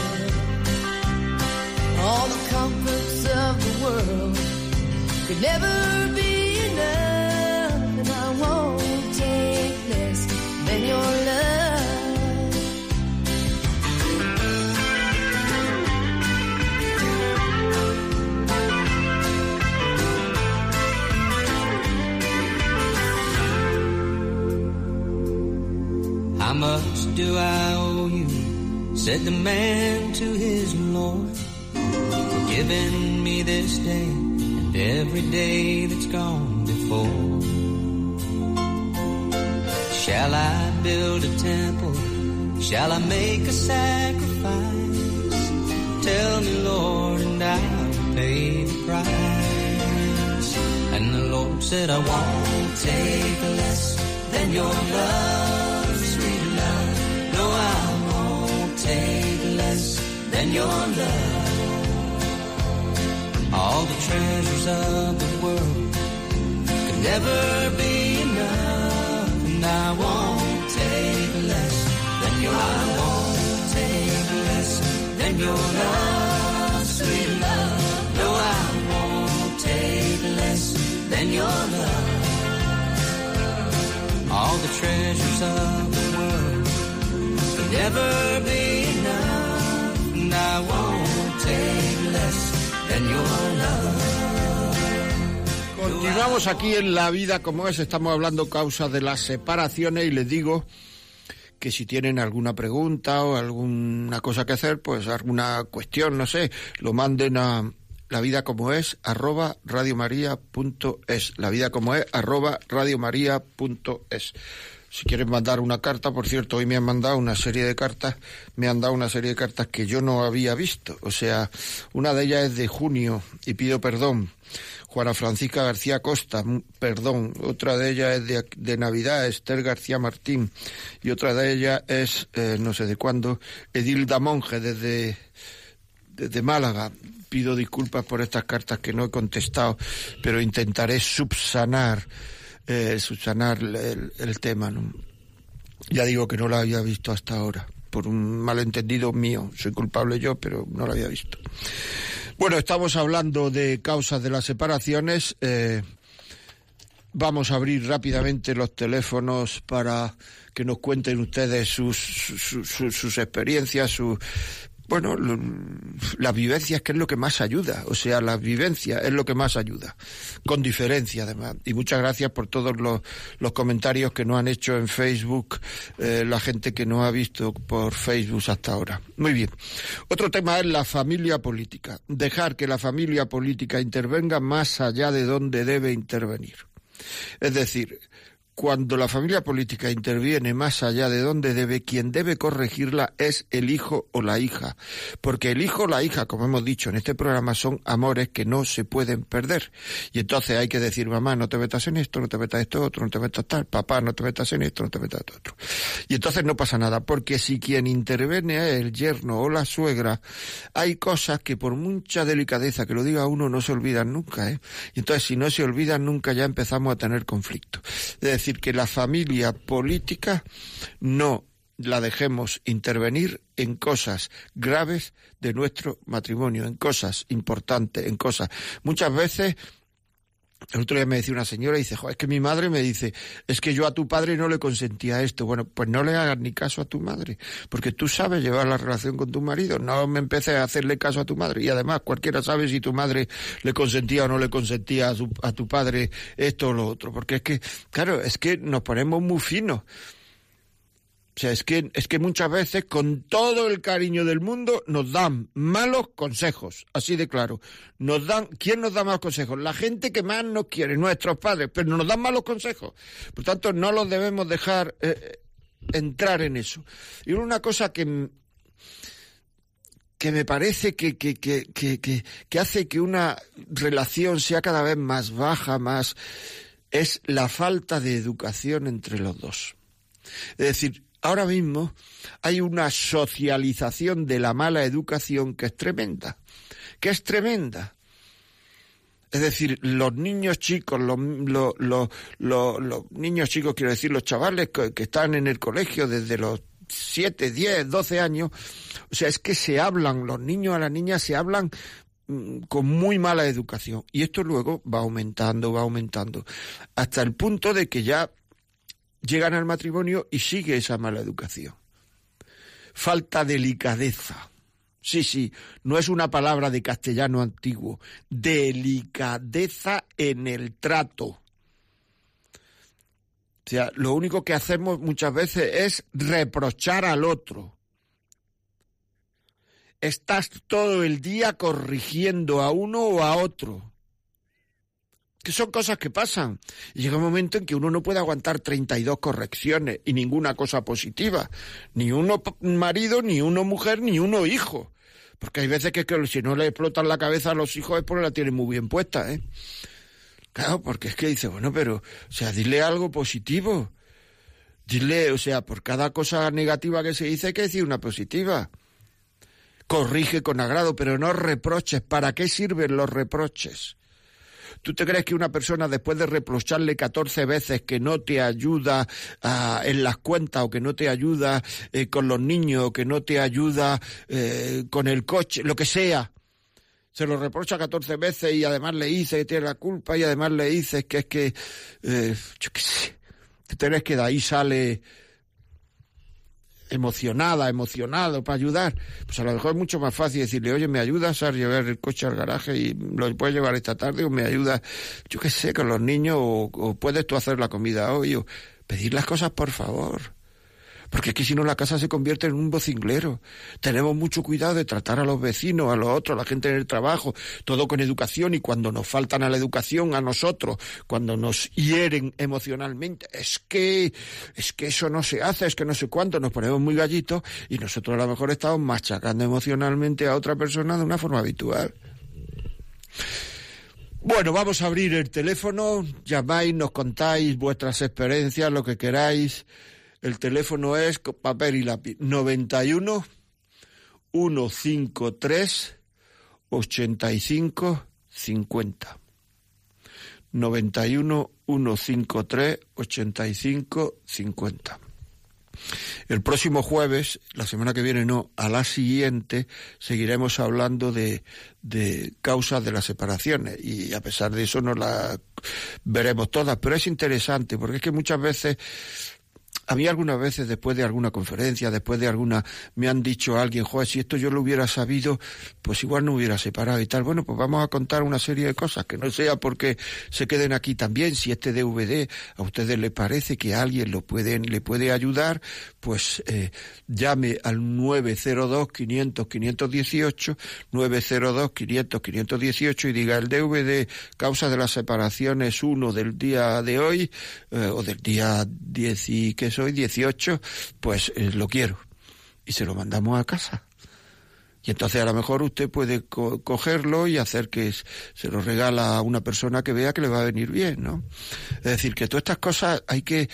All the comforts of the world could never be Said the man to his Lord, for giving me this day and every day that's gone before. Shall I build a temple? Shall I make a sacrifice? Tell me, Lord, and I'll pay the price. And the Lord said, I won't take less than your love, take less than your love. All the treasures of the world could never be enough, and I won't take less than your I won't take less than your love, sweet love. No, I won't take less than your love. All the treasures of Continuamos aquí en la vida como es, estamos hablando causa de las separaciones y les digo que si tienen alguna pregunta o alguna cosa que hacer, pues alguna cuestión, no sé, lo manden a la vida como es arroba radiomaria.es la vida como es arroba radiomaria.es si quieren mandar una carta, por cierto, hoy me han mandado una serie de cartas, me han dado una serie de cartas que yo no había visto. O sea, una de ellas es de junio y pido perdón. Juana Francisca García Costa, perdón. Otra de ellas es de, de Navidad, Esther García Martín. Y otra de ellas es, eh, no sé de cuándo, Edilda Monge, desde, desde Málaga. Pido disculpas por estas cartas que no he contestado, pero intentaré subsanar, eh, subsanar el, el tema. ¿no? Ya digo que no la había visto hasta ahora, por un malentendido mío. Soy culpable yo, pero no la había visto. Bueno, estamos hablando de causas de las separaciones. eh, vamos a abrir rápidamente los teléfonos para que nos cuenten ustedes sus, sus, sus, sus experiencias, sus bueno, lo- las vivencias que es lo que más ayuda, o sea, las vivencias es lo que más ayuda, con diferencia además. Y muchas gracias por todos los, los comentarios que nos han hecho en Facebook, eh, la gente que nos ha visto por Facebook hasta ahora. Muy bien. Otro tema es la familia política. Dejar que la familia política intervenga más allá de donde debe intervenir. Es decir, cuando la familia política interviene más allá de donde debe, quien debe corregirla es el hijo o la hija. Porque el hijo o la hija, como hemos dicho en este programa, son amores que no se pueden perder. Y entonces hay que decir, mamá, no te metas en esto, no te metas esto otro, no te metas tal, papá, no te metas en esto, no te metas esto otro. Y entonces no pasa nada, porque si quien interviene es el yerno o la suegra, hay cosas que por mucha delicadeza que lo diga uno no se olvidan nunca, ¿eh? Y entonces si no se olvidan nunca ya empezamos a tener conflicto. Es decir, que la familia política no la dejemos intervenir en cosas graves de nuestro matrimonio, en cosas importantes, en cosas. Muchas veces el otro día me decía una señora y dice, "Jo, es que mi madre me dice, es que yo a tu padre no le consentía esto. Bueno, pues no le hagas ni caso a tu madre, porque tú sabes llevar la relación con tu marido. No me empieces a hacerle caso a tu madre. Y además, cualquiera sabe si tu madre le consentía o no le consentía a, su- a tu padre esto o lo otro. Porque es que, claro, es que nos ponemos muy finos. O sea, es que, es que muchas veces, con todo el cariño del mundo, nos dan malos consejos, así de claro. Nos dan, ¿quién nos da malos consejos? La gente que más nos quiere, nuestros padres, pero nos dan malos consejos. Por tanto, no los debemos dejar eh, entrar en eso. Y una cosa que, que me parece que, que, que, que hace que una relación sea cada vez más baja, más, es la falta de educación entre los dos. Es decir, ahora mismo hay una socialización de la mala educación que es tremenda, que es tremenda. Es decir, los niños chicos, los, niños chicos, quiero decir, los chavales que, que están en el colegio desde los 7, 10, 12 años, o sea, es que se hablan, los niños a las niñas se hablan mm, con muy mala educación. Y esto luego va aumentando, va aumentando, hasta el punto de que ya llegan al matrimonio y sigue esa mala educación. Falta delicadeza. Sí, sí, no es una palabra de castellano antiguo. Delicadeza en el trato. O sea, lo único que hacemos muchas veces es reprochar al otro. Estás todo el día corrigiendo a uno o a otro que son cosas que pasan. Y llega un momento en que uno no puede aguantar 32 correcciones y ninguna cosa positiva. Ni uno marido, ni uno mujer, ni uno hijo. Porque hay veces que, que si no le explotan la cabeza a los hijos es porque la tienen muy bien puesta, ¿eh? Claro, porque es que dice, bueno, pero, o sea, dile algo positivo. Dile, o sea, por cada cosa negativa que se dice hay que decir una positiva. Corrige con agrado, pero no reproches. ¿Para qué sirven los reproches? ¿Tú te crees que una persona después de reprocharle 14 veces que no te ayuda ah, en las cuentas o que no te ayuda eh, con los niños o que no te ayuda eh, con el coche, lo que sea, se lo reprocha 14 veces y además le dice que tiene la culpa y además le dices que es que, eh, yo qué sé, ¿te crees que de ahí sale emocionada, emocionado para ayudar, pues a lo mejor es mucho más fácil decirle, oye, ¿me ayudas a llevar el coche al garaje y lo puedes llevar esta tarde? O me ayudas, yo qué sé, con los niños, o, o puedes tú hacer la comida hoy, o pedir las cosas por favor. Porque es que si no la casa se convierte en un vocinglero. Tenemos mucho cuidado de tratar a los vecinos, a los otros, a la gente en el trabajo, todo con educación y cuando nos faltan a la educación, a nosotros, cuando nos hieren emocionalmente, es que, es que eso no se hace, es que no sé cuánto, nos ponemos muy gallitos y nosotros a lo mejor estamos machacando emocionalmente a otra persona de una forma habitual. Bueno, vamos a abrir el teléfono, llamáis, nos contáis vuestras experiencias, lo que queráis. El teléfono es papel y lápiz 91 153 85 50. 91 153 85 50. El próximo jueves, la semana que viene no, a la siguiente, seguiremos hablando de, de causas de las separaciones y a pesar de eso no las veremos todas, pero es interesante porque es que muchas veces a mí algunas veces después de alguna conferencia, después de alguna, me han dicho a alguien, joder, si esto yo lo hubiera sabido, pues igual no hubiera separado y tal. Bueno, pues vamos a contar una serie de cosas, que no sea porque se queden aquí también. Si este DVD a ustedes les parece que alguien lo pueden, le puede ayudar, pues eh, llame al 902-500-518, 902-500-518 y diga el DVD causa de las separaciones 1 del día de hoy, eh, o del día 10 y que soy 18, pues eh, lo quiero. Y se lo mandamos a casa. Y entonces a lo mejor usted puede cogerlo y hacer que se lo regala a una persona que vea que le va a venir bien, ¿no? Es decir, que todas estas cosas hay que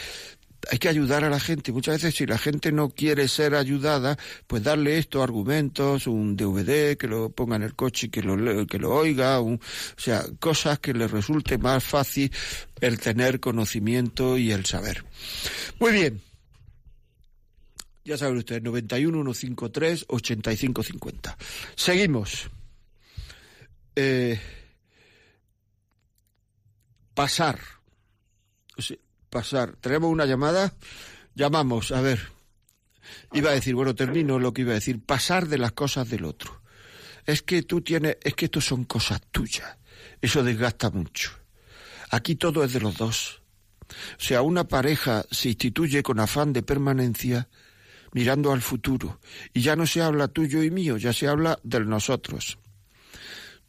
hay que ayudar a la gente. Muchas veces si la gente no quiere ser ayudada, pues darle estos argumentos, un DVD que lo ponga en el coche y que lo, que lo oiga, o sea, cosas que le resulte más fácil el tener conocimiento y el saber. Muy bien. Ya saben ustedes, 91 153 8550. Seguimos. Eh, pasar. O pasar. Tenemos una llamada. Llamamos, a ver. Iba a decir, bueno, termino lo que iba a decir. Pasar de las cosas del otro. Es que tú tienes, es que esto son cosas tuyas. Eso desgasta mucho. Aquí todo es de los dos. O sea, una pareja se instituye con afán de permanencia mirando al futuro. Y ya no se habla tuyo y mío, ya se habla del nosotros.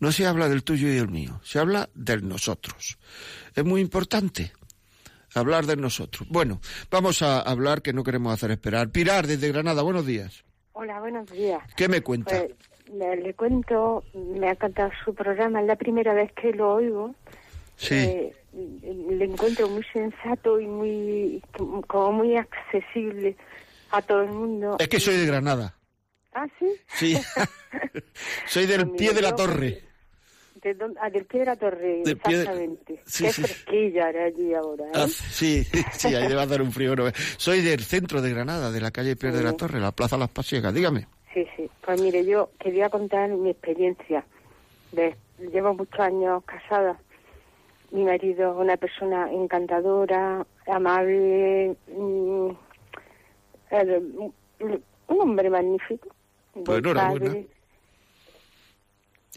No se habla del tuyo y del mío, se habla del nosotros. Es muy importante hablar de nosotros. Bueno, vamos a hablar que no queremos hacer esperar. Pilar, desde Granada, buenos días. Hola, buenos días. ¿Qué me cuenta? Pues, le, le cuento, me ha encantado su programa, es la primera vez que lo oigo. Sí. Eh, le encuentro muy sensato y muy como muy accesible a todo el mundo. Es que soy de Granada. Ah, sí. Sí. soy del Pues pie de la torre. De ah, del de la torre, Del exactamente. Sí, Qué sí. fresquilla hará allí ahora, ¿eh? Ah, sí, sí, ahí le va a dar un frío. Soy del centro de Granada, de la calle Pie de la. Torre, la Plaza Las Pasiegas. Dígame. Sí, sí. Pues mire, yo quería contar mi experiencia. De, llevo muchos años casada. Mi marido es una persona encantadora, amable, mm, eh, un hombre magnífico. Pues buen enhorabuena. padre,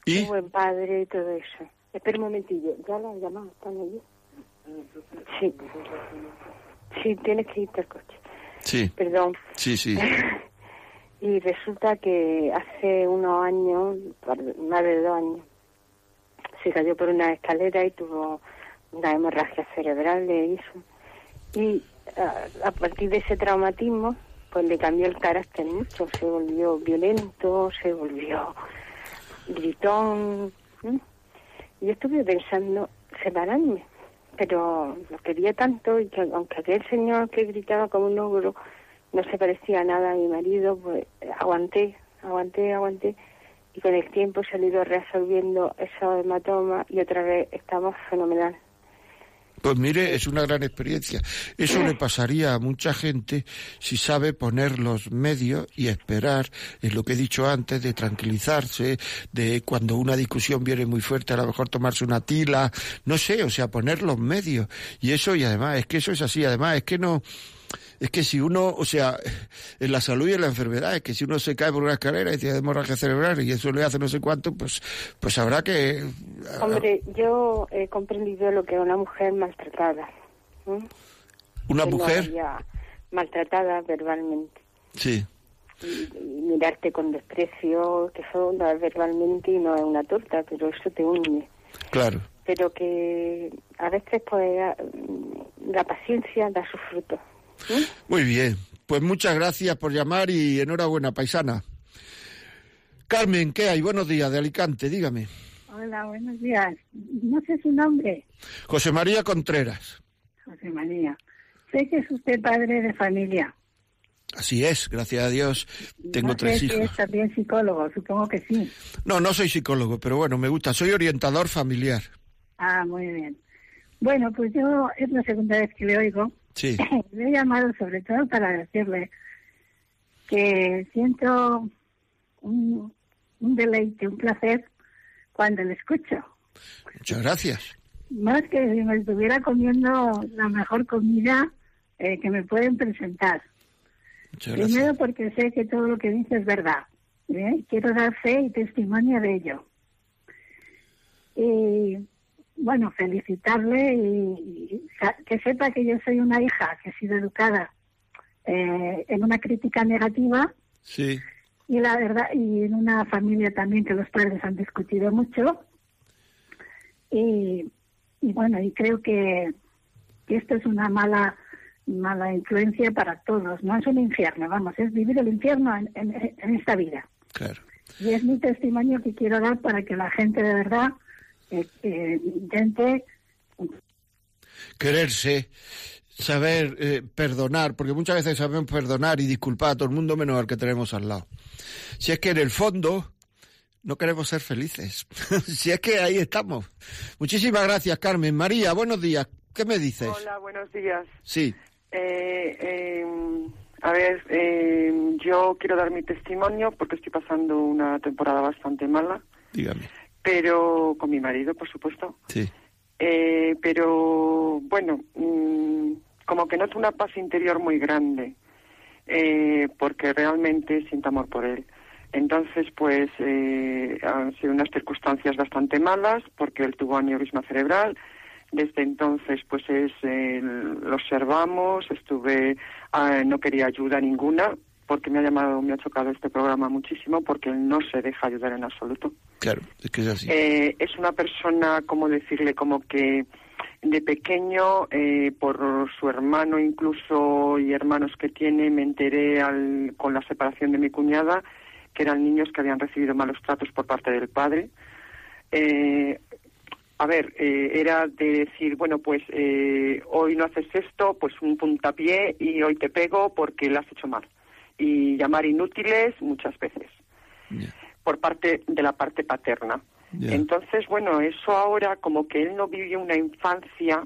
¿Y? Un buen padre y todo eso. Espera un momentillo. ¿Ya las llamadas están allí? Sí. Sí, tienes que irte al coche. Sí, Perdón. sí, sí. Y resulta que hace unos años, más de dos años, se cayó por una escalera y tuvo una hemorragia cerebral y eso. Y a, a partir de ese traumatismo, pues le cambió el carácter mucho. Se volvió violento, se volvió gritón. Y yo estuve pensando separarme, pero lo quería tanto y que aunque aquel señor que gritaba como un ogro no se parecía nada a mi marido, pues aguanté, aguanté, aguanté y con el tiempo se ha ido resolviendo ese hematoma y otra vez estamos fenomenal. Pues mire, es una gran experiencia. Eso le pasaría a mucha gente si sabe poner los medios y esperar, es lo que he dicho antes, de tranquilizarse, de cuando una discusión viene muy fuerte, a lo mejor tomarse una tila, no sé, o sea, poner los medios. Y eso, y además, es que eso es así, además, es que no, es que si uno, o sea, en la salud y en la enfermedad, es que si uno se cae por una escalera y tiene hemorragia cerebral y eso le hace no sé cuánto, pues, pues habrá que... Hombre, yo he comprendido lo que es una mujer maltratada. ¿Una mujer? maltratada verbalmente. Sí. Y, mirarte con desprecio, que eso verbalmente y no es una torta, pero eso te une. Claro. Pero que a veces pues la paciencia da su Muy bien, pues muchas gracias por llamar y enhorabuena, paisana. Carmen, ¿qué hay? Buenos días, de Alicante, dígame. Hola, buenos días. No sé su nombre. José María Contreras. José María. Sé que es usted padre de familia. Así es, gracias a Dios. Tengo no tres sé hijos. Si es también psicólogo, supongo que sí. No, no soy psicólogo, pero bueno, me gusta. Soy orientador familiar. Ah, muy bien. Bueno, pues yo es la segunda vez que le oigo. Sí. Le he llamado sobre todo para decirle que siento un, un deleite, un placer cuando le escucho. Muchas gracias. Más que si me estuviera comiendo la mejor comida eh, que me pueden presentar. Muchas Primero gracias. porque sé que todo lo que dice es verdad. ¿eh? Quiero dar fe y testimonio de ello. Y bueno, felicitarle y, que sepa que yo soy una hija que he sido educada eh, en una crítica negativa. Sí, y la verdad y en una familia también que los padres han discutido mucho. Y, y bueno y creo que, que esto es una mala mala influencia para todos no es un infierno vamos es vivir el infierno en, en- en esta vida. Claro. y es mi testimonio que quiero dar para que la gente de verdad eh, intente Quererse, saber eh, perdonar, porque muchas veces sabemos perdonar y disculpar a todo el mundo menos al que tenemos al lado. Si es que en el fondo no queremos ser felices. si es que ahí estamos. Muchísimas gracias, Carmen. María, buenos días. ¿Qué me dices? Hola, buenos días. Sí, Eh, eh, a ver, eh, yo quiero dar mi testimonio porque estoy pasando una temporada bastante mala, dígame. Pero con mi marido, por supuesto. Sí, Eh, pero bueno, mm, como que noto una paz interior muy grande, eh, porque realmente siento amor por él. Entonces, pues eh, han sido unas circunstancias bastante malas, porque él tuvo aneurisma cerebral. Desde entonces, pues es, eh, lo observamos, estuve, ah, no quería ayuda ninguna, porque me ha llamado, me ha chocado este programa muchísimo, porque él no se deja ayudar en absoluto. claro, es que es así. Eh, es una persona, ¿cómo decirle? Como que de pequeño, eh, por su hermano incluso y hermanos que tiene, me enteré al- con la separación de mi cuñada que eran niños que habían recibido malos tratos por parte del padre. Eh, a ver, eh, era de decir, bueno, pues eh, hoy no haces esto, pues un puntapié y hoy te pego porque lo has hecho mal. Y llamar inútiles muchas veces por parte de la parte paterna. Entonces, bueno, eso ahora, como que él no vivió una infancia,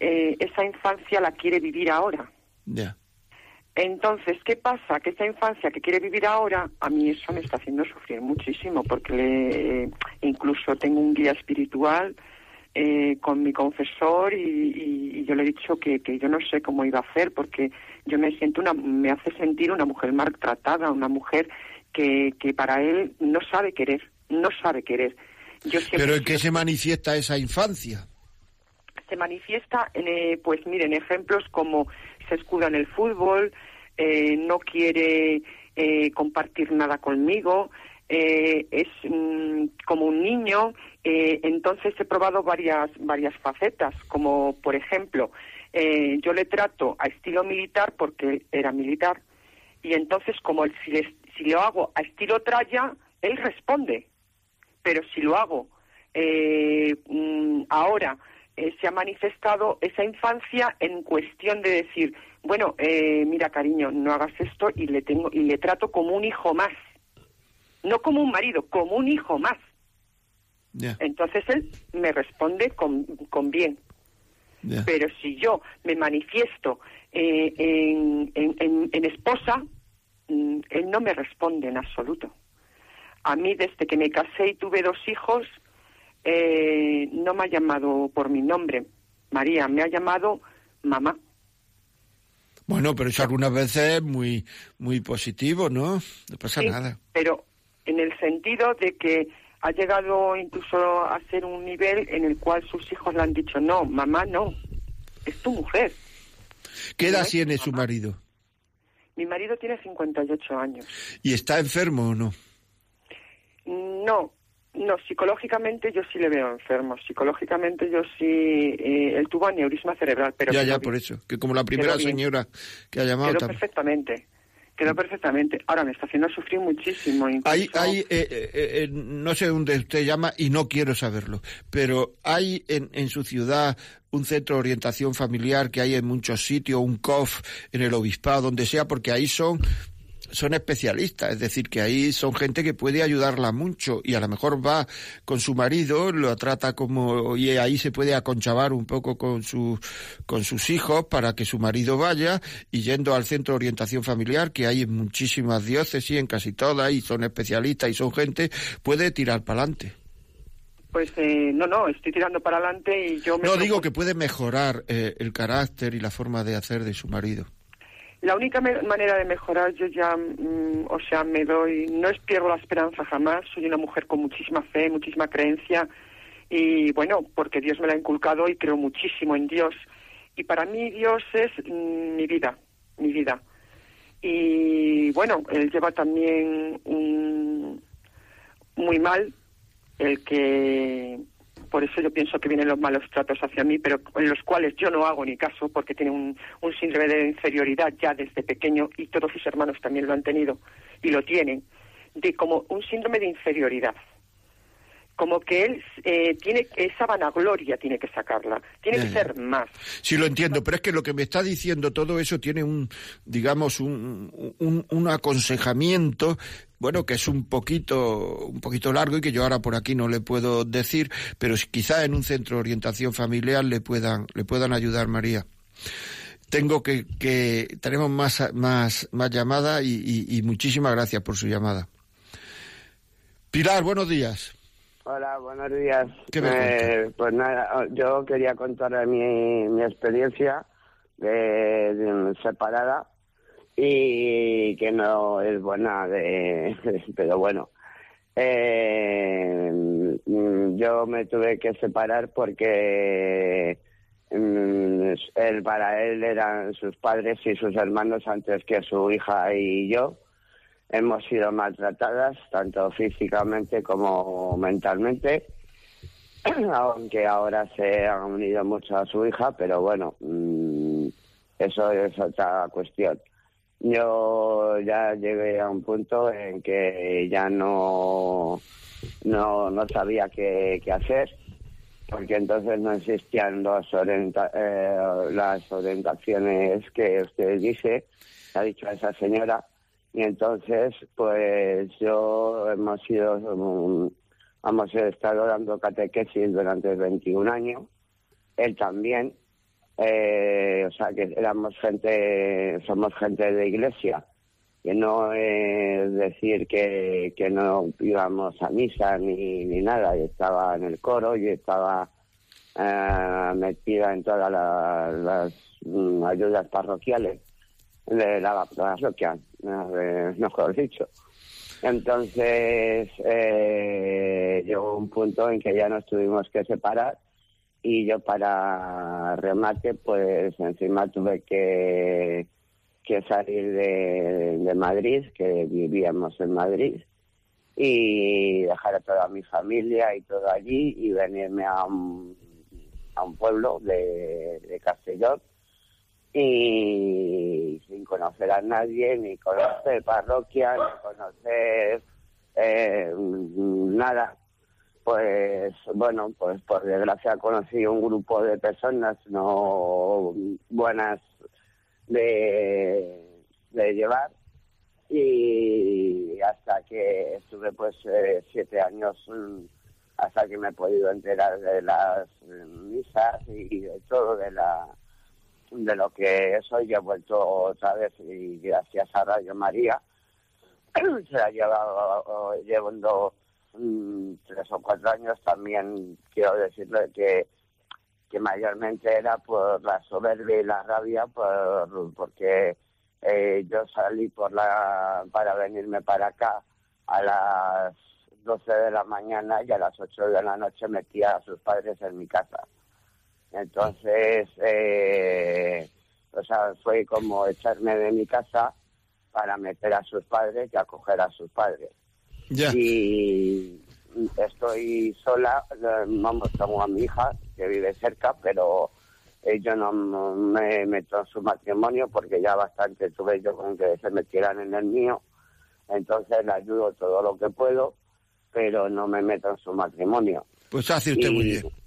eh, esa infancia la quiere vivir ahora. Entonces, ¿qué pasa? Que esa infancia que quiere vivir ahora, a mí eso me está haciendo sufrir muchísimo, porque le, incluso tengo un guía espiritual eh, con mi confesor y, yo le he dicho que, que yo no sé cómo iba a hacer, porque yo me siento una, me hace sentir una mujer maltratada, una mujer que, que para él no sabe querer, no sabe querer. Yo Pero ¿en qué se manifiesta esa infancia? se manifiesta, en, eh, pues miren, ejemplos como se escuda en el fútbol, eh, no quiere eh, compartir nada conmigo, eh, es mm, como un niño. Eh, entonces he probado varias, varias facetas, como por ejemplo, eh, yo le trato a estilo militar porque era militar, y entonces como él- si, le- si lo hago a estilo tralla, él responde pero si lo hago eh, mm, ahora eh, se ha manifestado esa infancia en cuestión de decir, bueno, eh, mira cariño, no hagas esto y le tengo y le trato como un hijo más, no como un marido, como un hijo más. Entonces él me responde con, con bien. Pero si yo me manifiesto eh, en, en- en- en esposa, mm, él no me responde en absoluto. A mí, desde que me casé y tuve dos hijos, eh, no me ha llamado por mi nombre, María, me ha llamado mamá. Bueno, pero eso algunas veces es muy, muy positivo, ¿no? No pasa Sí, nada. Pero en el sentido de que ha llegado incluso a ser un nivel en el cual sus hijos le han dicho, no, mamá no, es tu mujer. ¿Qué edad tiene su marido? Mi marido tiene 58 años. ¿Y está enfermo o no? No, no, psicológicamente yo sí le veo enfermo. Psicológicamente yo sí. eh, él tuvo aneurisma cerebral, pero. ya, ya, por eso. Que como la primera bien. señora que ha llamado Quedó también. perfectamente. Quedó perfectamente. Ahora me está haciendo sufrir muchísimo. Incluso, Hay, hay eh, eh, eh, no sé dónde usted llama y no quiero saberlo, pero hay en, en su ciudad un centro de orientación familiar que hay en muchos sitios, un COF en el obispado, donde sea, porque ahí son son especialistas, es decir, que ahí son gente que puede ayudarla mucho y a lo mejor va con su marido, lo trata como y ahí se puede aconchavar un poco con sus con sus hijos para que su marido vaya y yendo al centro de orientación familiar que hay en muchísimas diócesis, en casi todas y son especialistas y son gente puede tirar para adelante. Pues eh, no, no, estoy tirando para adelante y yo me. No digo que puede mejorar eh, el carácter y la forma de hacer de su marido. La única manera de mejorar, yo ya, mm, o sea, me doy, no es pierdo la esperanza jamás, soy una mujer con muchísima fe, muchísima creencia y bueno, porque Dios me la ha inculcado y creo muchísimo en Dios. Y para mí Dios es mm, mi vida, mi vida. Y bueno, él lleva también un, muy mal el que por eso yo pienso que vienen los malos tratos hacia mí, pero en los cuales yo no hago ni caso porque tiene un, un síndrome de inferioridad ya desde pequeño y todos sus hermanos también lo han tenido y lo tienen, de como un síndrome de inferioridad. Como que él eh, tiene esa vanagloria, tiene que sacarla, tiene Ya, que ser más. Sí, lo entiendo, pero es que lo que me está diciendo todo eso tiene un, digamos, un, un, un aconsejamiento, bueno, que es un poquito, un poquito largo y que yo ahora por aquí no le puedo decir, pero quizá en un centro de orientación familiar le puedan, le puedan ayudar, María. Tengo que, que tenemos más, más, más y, y- y muchísimas gracias por su llamada. Pilar, buenos días. Hola, buenos días. ¿Qué me Eh, pues nada, yo quería contar mi, mi experiencia de, de separada y que no es buena, de, pero bueno. Eh, yo me tuve que separar porque mm, él para él eran sus padres y sus hermanos antes que su hija y yo hemos sido maltratadas, tanto físicamente como mentalmente, aunque ahora se han unido mucho a su hija, pero bueno, mm, eso es otra cuestión. Yo ya llegué a un punto en que ya no, no, no sabía qué, qué hacer, porque entonces no existían los orienta- eh, las orientaciones que usted dice, ha dicho esa señora, y entonces, pues yo hemos sido, um, hemos estado dando catequesis durante 21 años, él también, eh, o sea que éramos gente, somos gente de iglesia, que no es decir que, que no íbamos a misa ni, ni nada, yo estaba en el coro, yo estaba eh, metida en todas la- las mm, ayudas parroquiales de la parroquia, mejor dicho. Entonces eh, llegó un punto en que ya nos tuvimos que separar y yo para remate pues encima tuve que, que salir de, de Madrid, que vivíamos en Madrid, y dejar a toda mi familia y todo allí y venirme a un, a un pueblo de, de Castellón y sin conocer a nadie, ni conocer parroquia, ni conocer eh, nada. pues bueno, pues por desgracia conocí un grupo de personas no buenas de, de llevar y hasta que estuve pues eh, siete años mm, hasta que me he podido enterar de las misas y de todo de la de lo que soy he vuelto otra vez y gracias a Radio María se ha llevado llevando tres o cuatro años también quiero decirle que que mayormente era por la soberbia y la rabia por, porque eh, yo salí por la para venirme para acá a las 12 de la mañana y a las 8 de la noche metía a sus padres en mi casa. Entonces, eh, o sea, fue como echarme de mi casa para meter a sus padres y acoger a sus padres. Y estoy sola, vamos, tengo a mi hija que vive cerca, pero yo no me meto en su matrimonio porque ya bastante tuve yo con que se metieran en el mío. Entonces le ayudo todo lo que puedo, pero no me meto en su matrimonio. Pues hace usted muy bien.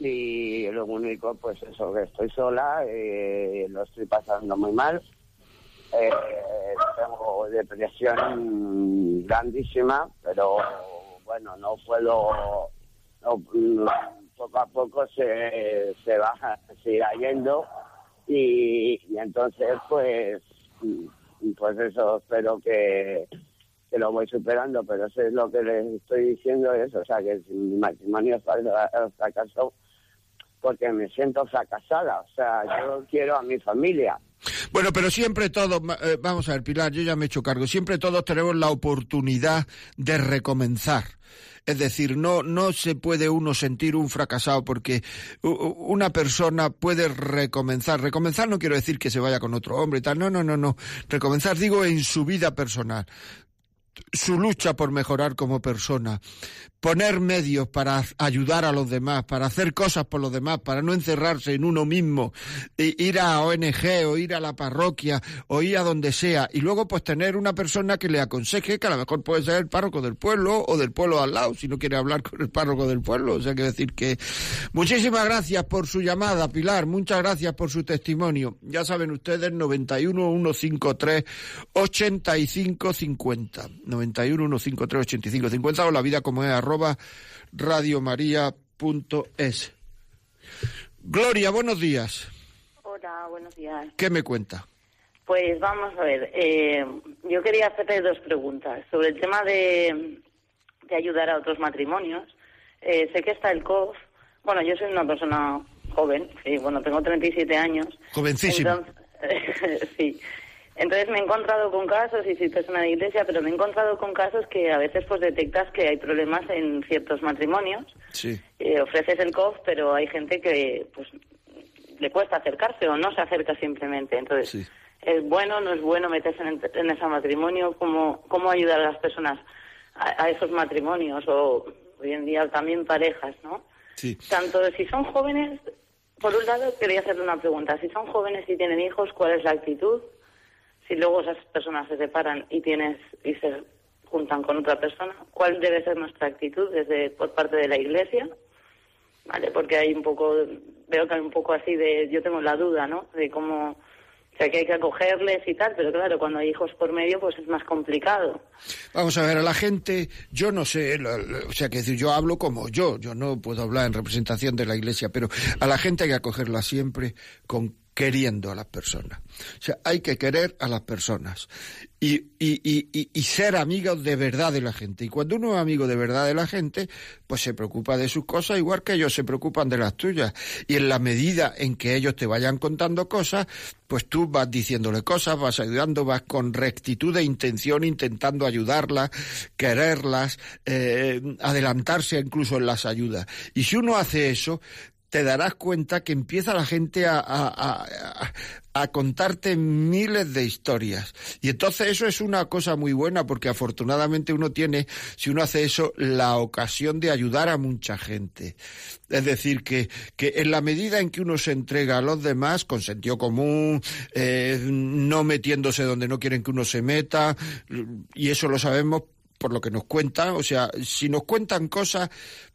Y lo único, pues eso, que estoy sola, eh, lo estoy pasando muy mal. Eh, tengo depresión grandísima, pero bueno, no puedo, poco a poco se, se va, se irá yendo y, entonces pues, pues eso, espero que, que lo voy superando, pero eso es lo que les estoy diciendo, es, o sea, que mi matrimonio fracasó porque me siento fracasada, o sea, yo quiero a mi familia, bueno, pero siempre todos, eh, vamos a ver, Pilar, yo ya me he hecho cargo, siempre todos tenemos la oportunidad de recomenzar. Es decir, no, no se puede uno sentir un fracasado porque una persona puede recomenzar. Recomenzar no quiero decir que se vaya con otro hombre y tal. No, no, no, no. Recomenzar digo en su vida personal su lucha por mejorar como persona, poner medios para ayudar a los demás, para hacer cosas por los demás, para no encerrarse en uno mismo, e ir a ONG o ir a la parroquia o ir a donde sea, y luego pues tener una persona que le aconseje, que a lo mejor puede ser el párroco del pueblo o del pueblo al lado, si no quiere hablar con el párroco del pueblo. O sea, que decir que muchísimas gracias por su llamada, Pilar, muchas gracias por su testimonio. Ya saben ustedes, 91 153 85 50. 91 153 85 50 o la vida como es arroba radiomaria.es. Gloria, buenos días. Hola, buenos días. ¿Qué me cuenta? Pues vamos a ver, eh, yo quería hacerte dos preguntas sobre el tema de, de ayudar a otros matrimonios. Eh, sé que está el COF, bueno, yo soy una persona joven, sí, bueno, tengo 37 años. Jovencísima. sí. Entonces me he encontrado con casos, y soy persona de iglesia, pero me he encontrado con casos que a veces pues detectas que hay problemas en ciertos matrimonios. Sí. Eh, ofreces el COF, pero hay gente que pues le cuesta acercarse o no se acerca simplemente. Entonces, ¿es bueno no es bueno meterse en, en ese matrimonio? ¿Cómo, ¿Cómo ayudar a las personas a, esos matrimonios? O hoy en día también parejas, ¿no? Sí. Tanto si son jóvenes, por un lado quería hacerle una pregunta. Si son jóvenes y tienen hijos, ¿cuál es la actitud? Si luego esas personas se separan y tienes y se juntan con otra persona, ¿cuál debe ser nuestra actitud desde por parte de la Iglesia? Vale, porque hay un poco veo que hay un poco así de yo tengo la duda, ¿no? De cómo o sea, que hay que acogerles y tal, pero claro, cuando hay hijos por medio, pues es más complicado. Vamos a ver, a la gente, yo no sé, o sea, que yo hablo como yo, yo no puedo hablar en representación de la Iglesia, pero a la gente hay que acogerla siempre con queriendo a las personas. O sea, hay que querer a las personas y, y, y, y, ser amigos de verdad de la gente. Y cuando uno es amigo de verdad de la gente, pues se preocupa de sus cosas igual que ellos se preocupan de las tuyas. Y en la medida en que ellos te vayan contando cosas, pues tú vas diciéndole cosas, vas ayudando, vas con rectitud de intención intentando ayudarlas, quererlas, eh, adelantarse incluso en las ayudas. Y si uno hace eso, te darás cuenta que empieza la gente a, a, a, contarte miles de historias. Y entonces eso es una cosa muy buena porque afortunadamente uno tiene, si uno hace eso, la ocasión de ayudar a mucha gente. Es decir, que, que en la medida en que uno se entrega a los demás, con sentido común, eh, no metiéndose donde no quieren que uno se meta, y eso lo sabemos por lo que nos cuentan, o sea, si nos cuentan cosas,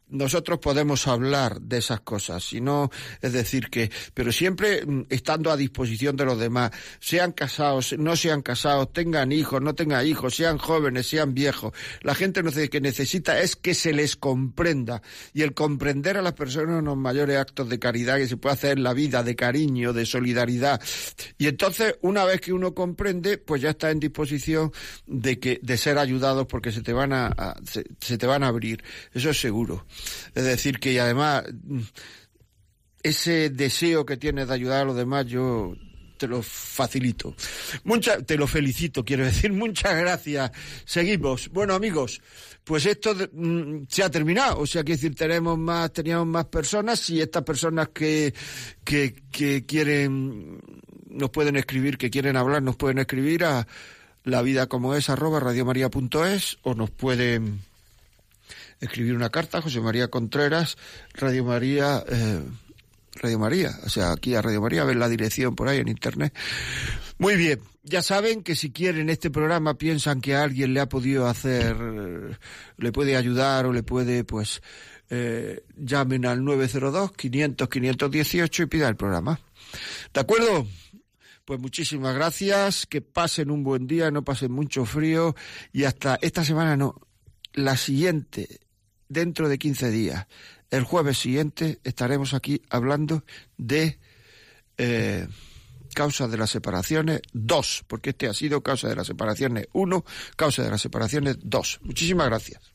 nosotros podemos hablar de esas cosas, sino es decir que, pero siempre mm, estando a disposición de los demás, sean casados, no sean casados, tengan hijos, no tengan hijos, sean jóvenes, sean viejos. La gente no que necesita es que se les comprenda y el comprender a las personas unos mayores actos de caridad que se puede hacer en la vida, de cariño, de solidaridad. Y entonces, una vez que uno comprende, pues ya está en disposición de que de ser ayudados porque se te van a, se te van a abrir. Eso es seguro. Es decir, que y además ese deseo que tienes de ayudar a los demás, yo te lo facilito. Mucha, te lo felicito, quiero decir. Muchas gracias. Seguimos. Bueno, amigos, pues esto mm, se ha terminado. O sea, que decir, tenemos más, teníamos más personas y estas personas que, que, que quieren, nos pueden escribir, que quieren hablar, nos pueden escribir a la vida como es arroba radiomaria.es o nos pueden escribir una carta, José María Contreras, Radio María, eh, Radio María, o sea, aquí a Radio María, ven la dirección por ahí en internet. Muy bien, ya saben que si quieren este programa, piensan que a alguien le ha podido hacer, le puede ayudar o le puede, pues, eh, llamen al 902-500-518 y pidan el programa. ¿De acuerdo? Pues muchísimas gracias, que pasen un buen día, no pasen mucho frío y hasta esta semana no, la siguiente dentro de 15 días. El jueves siguiente estaremos aquí hablando de eh, causas de las separaciones 2, porque este ha sido causa de las separaciones 1, causa de las separaciones 2. Muchísimas gracias.